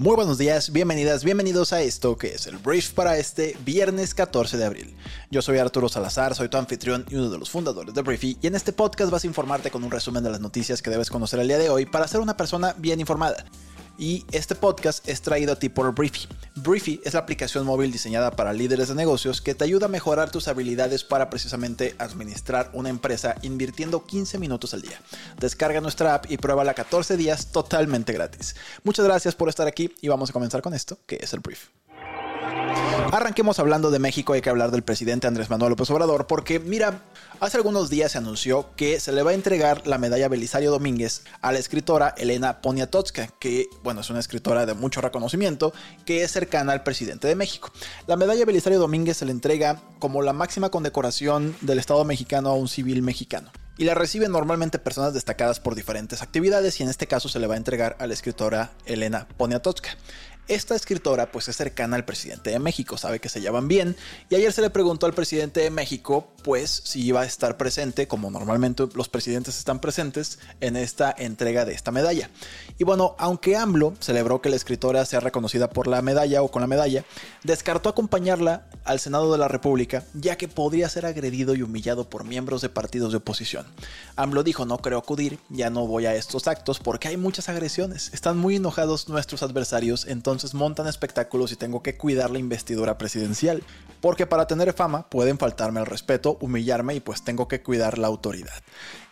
Muy buenos días, bienvenidas, bienvenidos a esto que es el brief para este viernes 14 de abril. Yo soy Arturo Salazar, soy tu anfitrión y uno de los fundadores de Briefy y en este podcast vas a informarte con un resumen de las noticias que debes conocer el día de hoy para ser una persona bien informada y este podcast es traído a ti por Briefy. Briefy es la aplicación móvil diseñada para líderes de negocios que te ayuda a mejorar tus habilidades para precisamente administrar una empresa invirtiendo 15 minutos al día. Descarga nuestra app y pruébala 14 días totalmente gratis. Muchas gracias por estar aquí y vamos a comenzar con esto, que es el brief. Arranquemos hablando de México, hay que hablar del presidente Andrés Manuel López Obrador, porque mira, hace algunos días se anunció que se le va a entregar la medalla Belisario Domínguez a la escritora Elena Poniatowska, que, bueno, es una escritora de mucho reconocimiento, que es cercana al presidente de México. La medalla Belisario Domínguez se le entrega como la máxima condecoración del Estado mexicano a un civil mexicano y la reciben normalmente personas destacadas por diferentes actividades y en este caso se le va a entregar a la escritora Elena Poniatowska. Esta escritora pues es cercana al presidente de México, sabe que se llevan bien y ayer se le preguntó al presidente de México pues si iba a estar presente, como normalmente los presidentes están presentes, en esta entrega de esta medalla. Y bueno, aunque AMLO celebró que la escritora sea reconocida por la medalla o con la medalla, descartó acompañarla al Senado de la República ya que podría ser agredido y humillado por miembros de partidos de oposición. AMLO dijo no creo acudir, ya no voy a estos actos porque hay muchas agresiones, están muy enojados nuestros adversarios, entonces montan espectáculos y tengo que cuidar la investidura presidencial. Porque para tener fama pueden faltarme el respeto, humillarme y pues tengo que cuidar la autoridad.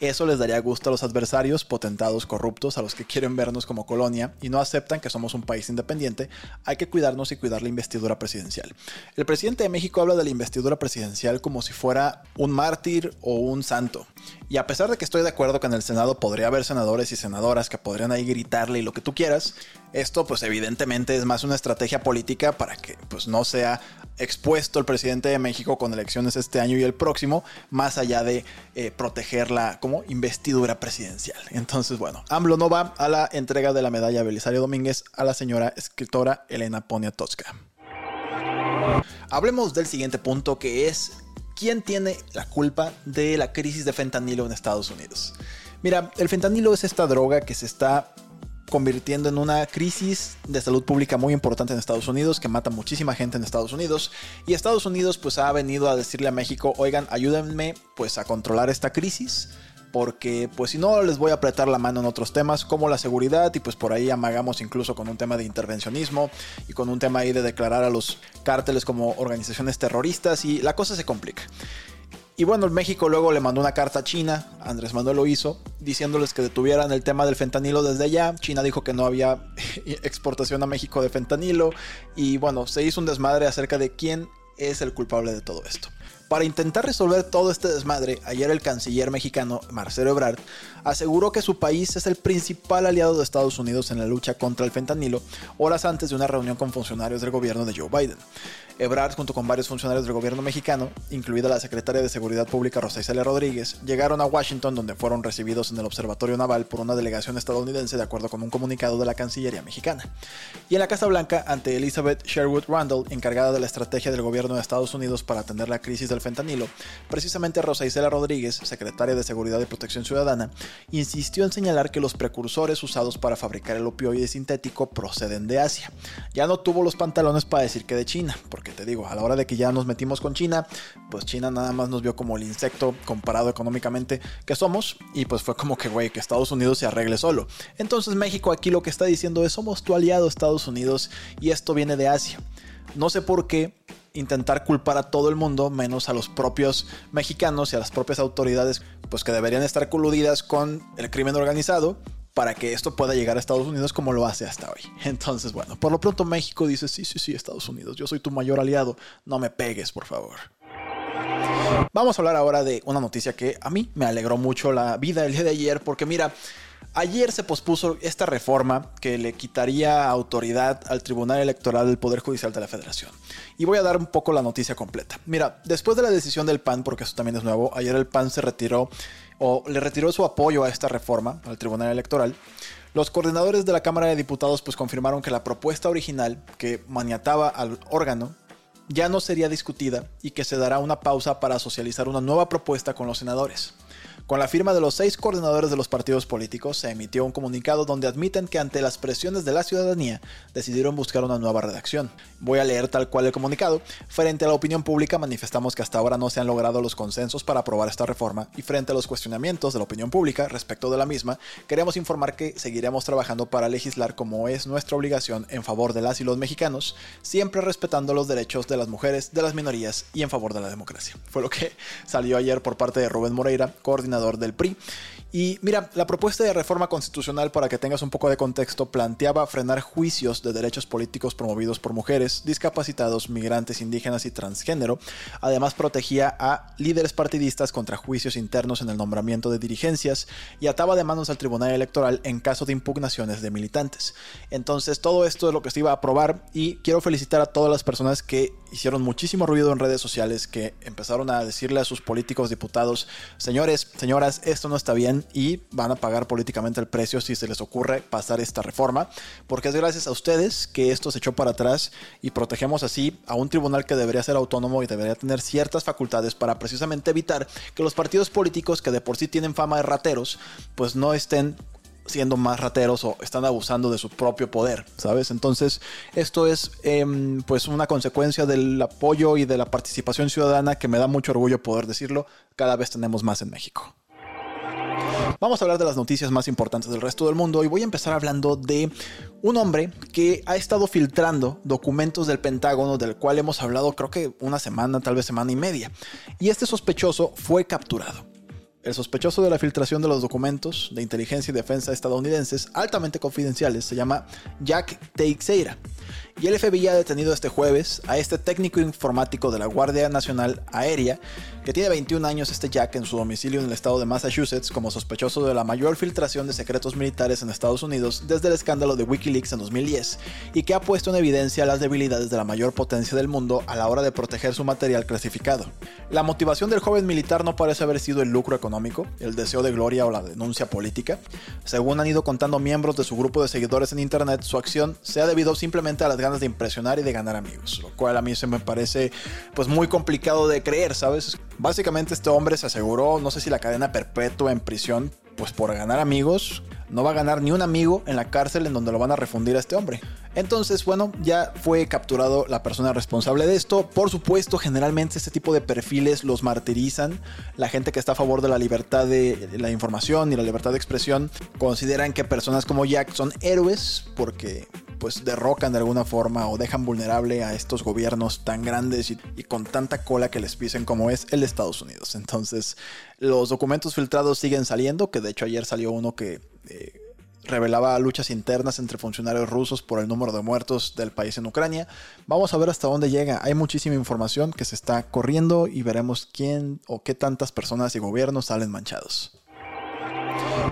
Eso les daría gusto a los adversarios, potentados, corruptos, a los que quieren vernos como colonia y no aceptan que somos un país independiente. Hay que cuidarnos y cuidar la investidura presidencial. El presidente de México habla de la investidura presidencial como si fuera un mártir o un santo. Y a pesar de que estoy de acuerdo que en el Senado podría haber senadores y senadoras que podrían ahí gritarle y lo que tú quieras, esto pues evidentemente es más una estrategia política para que pues no sea expuesto el presidente de México con elecciones este año y el próximo, más allá de eh, proteger la como investidura presidencial. Entonces, bueno, AMLO no va a la entrega de la medalla Belisario Domínguez a la señora escritora Elena Poniatowska. Hablemos del siguiente punto que es ¿quién tiene la culpa de la crisis de fentanilo en Estados Unidos? Mira, el fentanilo es esta droga que se está convirtiendo en una crisis de salud pública muy importante en Estados Unidos, que mata muchísima gente en Estados Unidos. Y Estados Unidos pues ha venido a decirle a México, oigan, ayúdenme pues a controlar esta crisis porque pues si no les voy a apretar la mano en otros temas como la seguridad y pues por ahí amagamos incluso con un tema de intervencionismo y con un tema ahí de declarar a los cárteles como organizaciones terroristas y la cosa se complica. Y bueno, México luego le mandó una carta a China, Andrés Manuel lo hizo, diciéndoles que detuvieran el tema del fentanilo desde allá. China dijo que no había exportación a México de fentanilo y bueno, se hizo un desmadre acerca de quién es el culpable de todo esto. Para intentar resolver todo este desmadre, ayer el canciller mexicano Marcelo Ebrard aseguró que su país es el principal aliado de Estados Unidos en la lucha contra el fentanilo, horas antes de una reunión con funcionarios del gobierno de Joe Biden. Ebrard, junto con varios funcionarios del gobierno mexicano, incluida la secretaria de Seguridad Pública Rosa Isela Rodríguez, llegaron a Washington donde fueron recibidos en el Observatorio Naval por una delegación estadounidense de acuerdo con un comunicado de la Cancillería mexicana. Y en la Casa Blanca, ante Elizabeth Sherwood Randall, encargada de la estrategia del gobierno de Estados Unidos para atender la crisis del fentanilo, precisamente Rosa Isela Rodríguez, secretaria de Seguridad y Protección Ciudadana, insistió en señalar que los precursores usados para fabricar el opioide sintético proceden de Asia. Ya no tuvo los pantalones para decir que de China, porque te digo, a la hora de que ya nos metimos con China, pues China nada más nos vio como el insecto comparado económicamente que somos y pues fue como que, güey, que Estados Unidos se arregle solo. Entonces México aquí lo que está diciendo es somos tu aliado Estados Unidos y esto viene de Asia. No sé por qué intentar culpar a todo el mundo, menos a los propios mexicanos y a las propias autoridades, pues que deberían estar coludidas con el crimen organizado para que esto pueda llegar a Estados Unidos como lo hace hasta hoy. Entonces, bueno, por lo pronto México dice, sí, sí, sí, Estados Unidos, yo soy tu mayor aliado, no me pegues, por favor. Vamos a hablar ahora de una noticia que a mí me alegró mucho la vida el día de ayer, porque mira, Ayer se pospuso esta reforma que le quitaría autoridad al Tribunal Electoral del Poder Judicial de la Federación. Y voy a dar un poco la noticia completa. Mira, después de la decisión del PAN, porque eso también es nuevo, ayer el PAN se retiró o le retiró su apoyo a esta reforma al Tribunal Electoral, los coordinadores de la Cámara de Diputados pues confirmaron que la propuesta original que maniataba al órgano ya no sería discutida y que se dará una pausa para socializar una nueva propuesta con los senadores. Con la firma de los seis coordinadores de los partidos políticos, se emitió un comunicado donde admiten que ante las presiones de la ciudadanía decidieron buscar una nueva redacción. Voy a leer tal cual el comunicado. Frente a la opinión pública manifestamos que hasta ahora no se han logrado los consensos para aprobar esta reforma y frente a los cuestionamientos de la opinión pública respecto de la misma, queremos informar que seguiremos trabajando para legislar como es nuestra obligación en favor de las y los mexicanos, siempre respetando los derechos de las mujeres, de las minorías y en favor de la democracia. Fue lo que salió ayer por parte de Rubén Moreira, coordinador del PRI. Y mira, la propuesta de reforma constitucional, para que tengas un poco de contexto, planteaba frenar juicios de derechos políticos promovidos por mujeres, discapacitados, migrantes, indígenas y transgénero. Además, protegía a líderes partidistas contra juicios internos en el nombramiento de dirigencias y ataba de manos al Tribunal Electoral en caso de impugnaciones de militantes. Entonces, todo esto es lo que se iba a aprobar y quiero felicitar a todas las personas que hicieron muchísimo ruido en redes sociales, que empezaron a decirle a sus políticos diputados, señores, señoras, esto no está bien y van a pagar políticamente el precio si se les ocurre pasar esta reforma, porque es gracias a ustedes que esto se echó para atrás y protegemos así a un tribunal que debería ser autónomo y debería tener ciertas facultades para precisamente evitar que los partidos políticos que de por sí tienen fama de rateros, pues no estén siendo más rateros o están abusando de su propio poder, ¿sabes? Entonces, esto es em, pues una consecuencia del apoyo y de la participación ciudadana que me da mucho orgullo poder decirlo, cada vez tenemos más en México. Vamos a hablar de las noticias más importantes del resto del mundo y voy a empezar hablando de un hombre que ha estado filtrando documentos del Pentágono del cual hemos hablado creo que una semana, tal vez semana y media. Y este sospechoso fue capturado. El sospechoso de la filtración de los documentos de inteligencia y defensa estadounidenses altamente confidenciales se llama Jack Teixeira y el FBI ha detenido este jueves a este técnico informático de la Guardia Nacional Aérea, que tiene 21 años este Jack en su domicilio en el estado de Massachusetts como sospechoso de la mayor filtración de secretos militares en Estados Unidos desde el escándalo de Wikileaks en 2010, y que ha puesto en evidencia las debilidades de la mayor potencia del mundo a la hora de proteger su material clasificado. La motivación del joven militar no parece haber sido el lucro económico, el deseo de gloria o la denuncia política. Según han ido contando miembros de su grupo de seguidores en Internet, su acción se ha debido simplemente a las de impresionar y de ganar amigos, lo cual a mí se me parece pues muy complicado de creer, ¿sabes? Básicamente este hombre se aseguró, no sé si la cadena perpetua en prisión, pues por ganar amigos, no va a ganar ni un amigo en la cárcel en donde lo van a refundir a este hombre. Entonces, bueno, ya fue capturado la persona responsable de esto. Por supuesto, generalmente este tipo de perfiles los martirizan. La gente que está a favor de la libertad de la información y la libertad de expresión consideran que personas como Jack son héroes porque pues derrocan de alguna forma o dejan vulnerable a estos gobiernos tan grandes y, con tanta cola que les pisen como es el Estados Unidos. Entonces, los documentos filtrados siguen saliendo, que de hecho ayer salió uno que... Eh, revelaba luchas internas entre funcionarios rusos por el número de muertos del país en Ucrania. Vamos a ver hasta dónde llega. Hay muchísima información que se está corriendo y veremos quién o qué tantas personas y gobiernos salen manchados.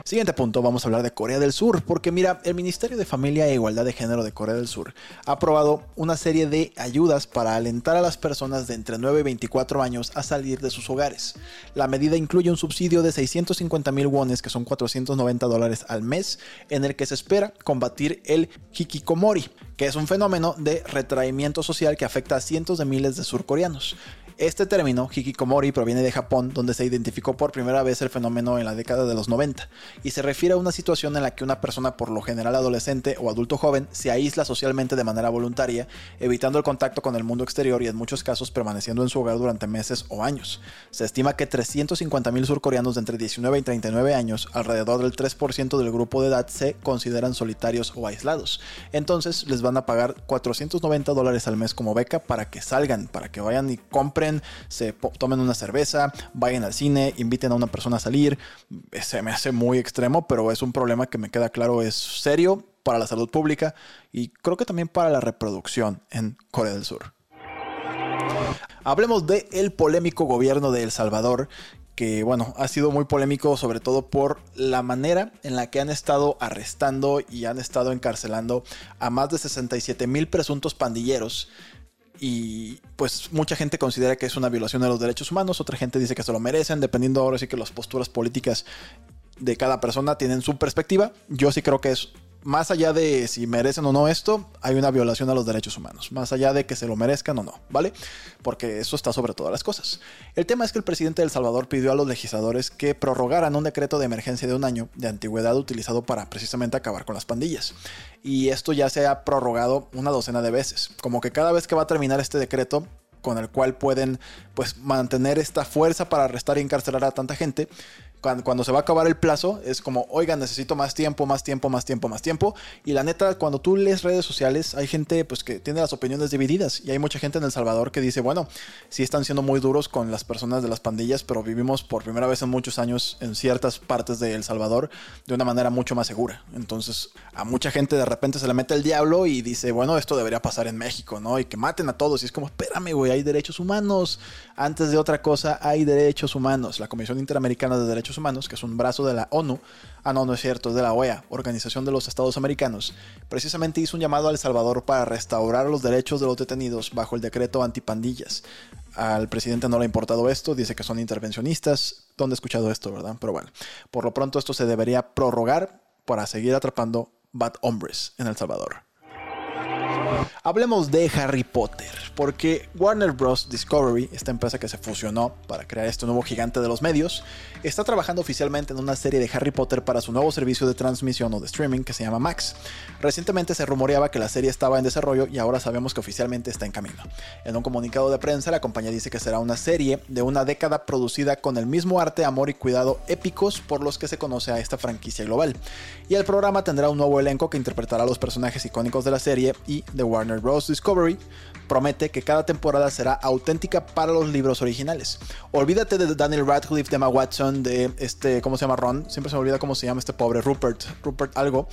Siguiente punto, vamos a hablar de Corea del Sur, porque mira, el Ministerio de Familia e Igualdad de Género de Corea del Sur ha aprobado una serie de ayudas para alentar a las personas de entre 9 y 24 años a salir de sus hogares. La medida incluye un subsidio de 650 mil wones, que son 490 dólares al mes, en el que se espera combatir el hikikomori, que es un fenómeno de retraimiento social que afecta a cientos de miles de surcoreanos. Este término, hikikomori, proviene de Japón, donde se identificó por primera vez el fenómeno en la década de los 90, y se refiere a una situación en la que una persona, por lo general adolescente o adulto joven, se aísla socialmente de manera voluntaria, evitando el contacto con el mundo exterior y en muchos casos permaneciendo en su hogar durante meses o años. Se estima que 350.000 surcoreanos de entre 19 y 39 años, alrededor del 3% del grupo de edad, se consideran solitarios o aislados. Entonces les van a pagar 490 dólares al mes como beca para que salgan, para que vayan y compren se tomen una cerveza, vayan al cine, inviten a una persona a salir. Se me hace muy extremo, pero es un problema que me queda claro es serio para la salud pública y creo que también para la reproducción en Corea del Sur. Hablemos del el polémico gobierno de El Salvador, que bueno, ha sido muy polémico sobre todo por la manera en la que han estado arrestando y han estado encarcelando a más de 67 mil presuntos pandilleros y pues mucha gente considera que es una violación de los derechos humanos, otra gente dice que se lo merecen, dependiendo ahora sí que las posturas políticas de cada persona tienen su perspectiva. Yo sí creo que es más allá de si merecen o no esto, hay una violación a los derechos humanos. Más allá de que se lo merezcan o no, ¿vale? Porque eso está sobre todas las cosas. El tema es que el presidente de El Salvador pidió a los legisladores que prorrogaran un decreto de emergencia de un año de antigüedad utilizado para precisamente acabar con las pandillas. Y esto ya se ha prorrogado una docena de veces. Como que cada vez que va a terminar este decreto, con el cual pueden pues mantener esta fuerza para arrestar y encarcelar a tanta gente, cuando, se va a acabar el plazo, es como, oigan, necesito más tiempo, más tiempo, más tiempo, más tiempo. Y la neta, cuando tú lees redes sociales, hay gente pues que tiene las opiniones divididas. Y hay mucha gente en El Salvador que dice, bueno, sí están siendo muy duros con las personas de las pandillas, pero vivimos por primera vez en muchos años en ciertas partes de El Salvador de una manera mucho más segura. Entonces, a mucha gente de repente se le mete el diablo y dice, bueno, esto debería pasar en México, ¿no? Y que maten a todos. Y es como, espérame, güey, hay derechos humanos. Antes de otra cosa, hay derechos humanos. La Comisión Interamericana de Derechos Humanos, que es un brazo de la ONU, ah no, no es cierto, es de la OEA, Organización de los Estados Americanos, precisamente hizo un llamado a El Salvador para restaurar los derechos de los detenidos bajo el decreto antipandillas. Al presidente no le ha importado esto, dice que son intervencionistas. ¿Dónde he escuchado esto, verdad? Pero bueno, por lo pronto esto se debería prorrogar para seguir atrapando bad hombres en El Salvador. Hablemos de Harry Potter, porque Warner Bros. Discovery, esta empresa que se fusionó para crear este nuevo gigante de los medios, está trabajando oficialmente en una serie de Harry Potter para su nuevo servicio de transmisión o de streaming que se llama Max. Recientemente se rumoreaba que la serie estaba en desarrollo y ahora sabemos que oficialmente está en camino. En un comunicado de prensa, la compañía dice que será una serie de una década producida con el mismo arte, amor y cuidado épicos por los que se conoce a esta franquicia global. Y el programa tendrá un nuevo elenco que interpretará a los personajes icónicos de la serie y de Warner Bros. Discovery promete que cada temporada será auténtica para los libros originales. Olvídate de Daniel Radcliffe, de Emma Watson, de este, ¿cómo se llama Ron? Siempre se me olvida cómo se llama este pobre Rupert, Rupert algo.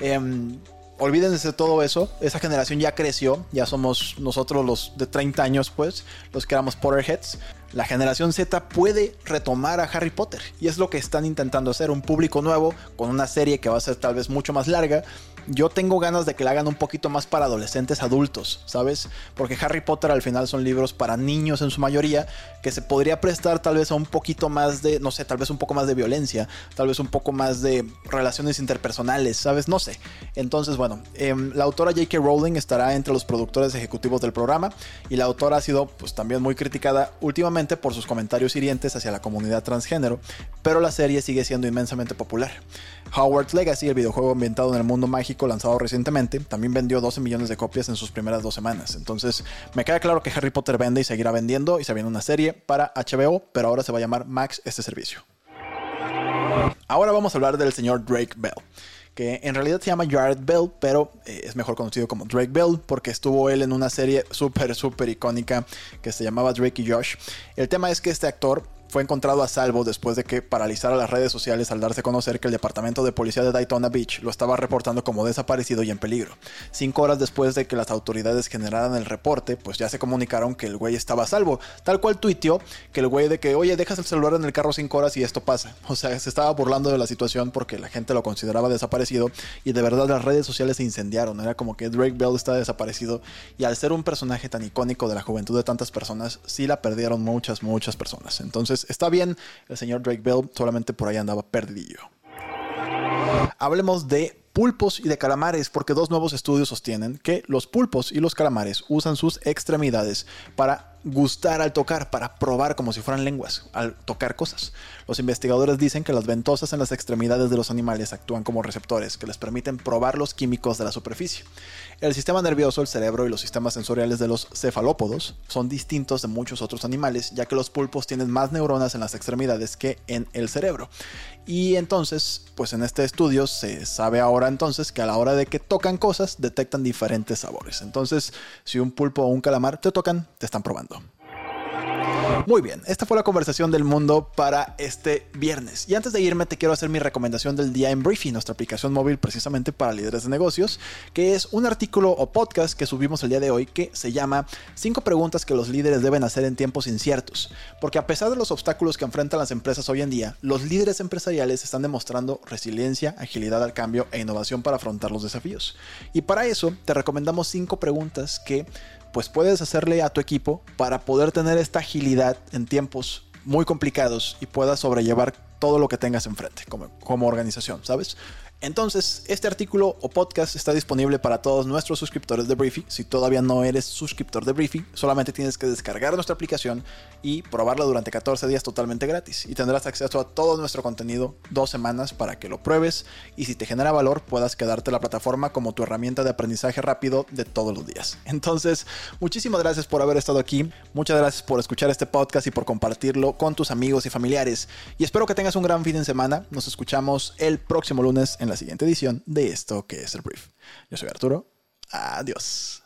Em, olvídense de todo eso. Esa generación ya creció. Ya somos nosotros los de 30 años, pues, los que éramos Potterheads. La generación Z puede retomar a Harry Potter. Y es lo que están intentando hacer. Un público nuevo con una serie que va a ser tal vez mucho más larga yo tengo ganas de que la hagan un poquito más para adolescentes adultos, ¿sabes? Porque Harry Potter al final son libros para niños en su mayoría, que se podría prestar tal vez a un poquito más de, no sé, tal vez un poco más de violencia, tal vez un poco más de relaciones interpersonales, ¿sabes? No sé. Entonces, bueno, em, la autora J.K. Rowling estará entre los productores ejecutivos del programa y la autora ha sido pues también muy criticada últimamente por sus comentarios hirientes hacia la comunidad transgénero, pero la serie sigue siendo inmensamente popular. Howard's Legacy, el videojuego ambientado en el mundo mágico lanzado recientemente, también vendió 12 millones de copias en sus primeras dos semanas. Entonces, me queda claro que Harry Potter vende y seguirá vendiendo y se viene una serie para HBO, pero ahora se va a llamar Max este servicio. Ahora vamos a hablar del señor Drake Bell que en realidad se llama Jared Bell, pero eh, es mejor conocido como Drake Bell porque estuvo él en una serie súper, súper icónica que se llamaba Drake y Josh. El tema es que este actor fue encontrado a salvo después de que paralizara las redes sociales al darse a conocer que el departamento de policía de Daytona Beach lo estaba reportando como desaparecido y en peligro. Cinco horas después de que las autoridades generaran el reporte, pues ya se comunicaron que el güey estaba a salvo. Tal cual tuiteó que el güey de que, oye, dejas el celular en el carro cinco horas y esto pasa. O sea, se estaba burlando de la situación porque la gente lo consideraba desaparecido y de verdad las redes sociales se incendiaron. Era como que Drake Bell está desaparecido y al ser un personaje tan icónico de la juventud de tantas personas, sí la perdieron muchas, muchas personas. Entonces, está bien, el señor Drake Bell solamente por ahí andaba perdidillo. Hablemos de pulpos y de calamares, porque dos nuevos estudios sostienen que los pulpos y los calamares usan sus extremidades para gustar al tocar, para probar como si fueran lenguas, al tocar cosas. Los investigadores dicen que las ventosas en las extremidades de los animales actúan como receptores que les permiten probar los químicos de la superficie. El sistema nervioso, el cerebro y los sistemas sensoriales de los cefalópodos son distintos de muchos otros animales, ya que los pulpos tienen más neuronas en las extremidades que en el cerebro. Y entonces, pues en este estudio se sabe ahora entonces que a la hora de que tocan cosas detectan diferentes sabores. Entonces, si un pulpo o un calamar te tocan, te están probando. Muy bien, esta fue la conversación del mundo para este viernes. Y antes de irme, te quiero hacer mi recomendación del día en Briefy, nuestra aplicación móvil precisamente para líderes de negocios, que es un artículo o podcast que subimos el día de hoy que se llama 5 preguntas que los líderes deben hacer en tiempos inciertos. Porque a pesar de los obstáculos que enfrentan las empresas hoy en día, los líderes empresariales están demostrando resiliencia, agilidad al cambio e innovación para afrontar los desafíos. Y para eso te recomendamos 5 preguntas que pues puedes hacerle a tu equipo para poder tener esta agilidad en tiempos muy complicados y puedas sobrellevar todo lo que tengas enfrente como, como organización, ¿sabes? Entonces, este artículo o podcast está disponible para todos nuestros suscriptores de Briefy. Si todavía no eres suscriptor de Briefy, solamente tienes que descargar nuestra aplicación y probarla durante 14 días totalmente gratis. Y tendrás acceso a todo nuestro contenido dos semanas para que lo pruebes y si te genera valor puedas quedarte la plataforma como tu herramienta de aprendizaje rápido de todos los días. Entonces, muchísimas gracias por haber estado aquí. Muchas gracias por escuchar este podcast y por compartirlo con tus amigos y familiares. Y espero que tengas un gran fin de semana. Nos escuchamos el próximo lunes en la siguiente edición de esto que es el brief. Yo soy Arturo. Adiós.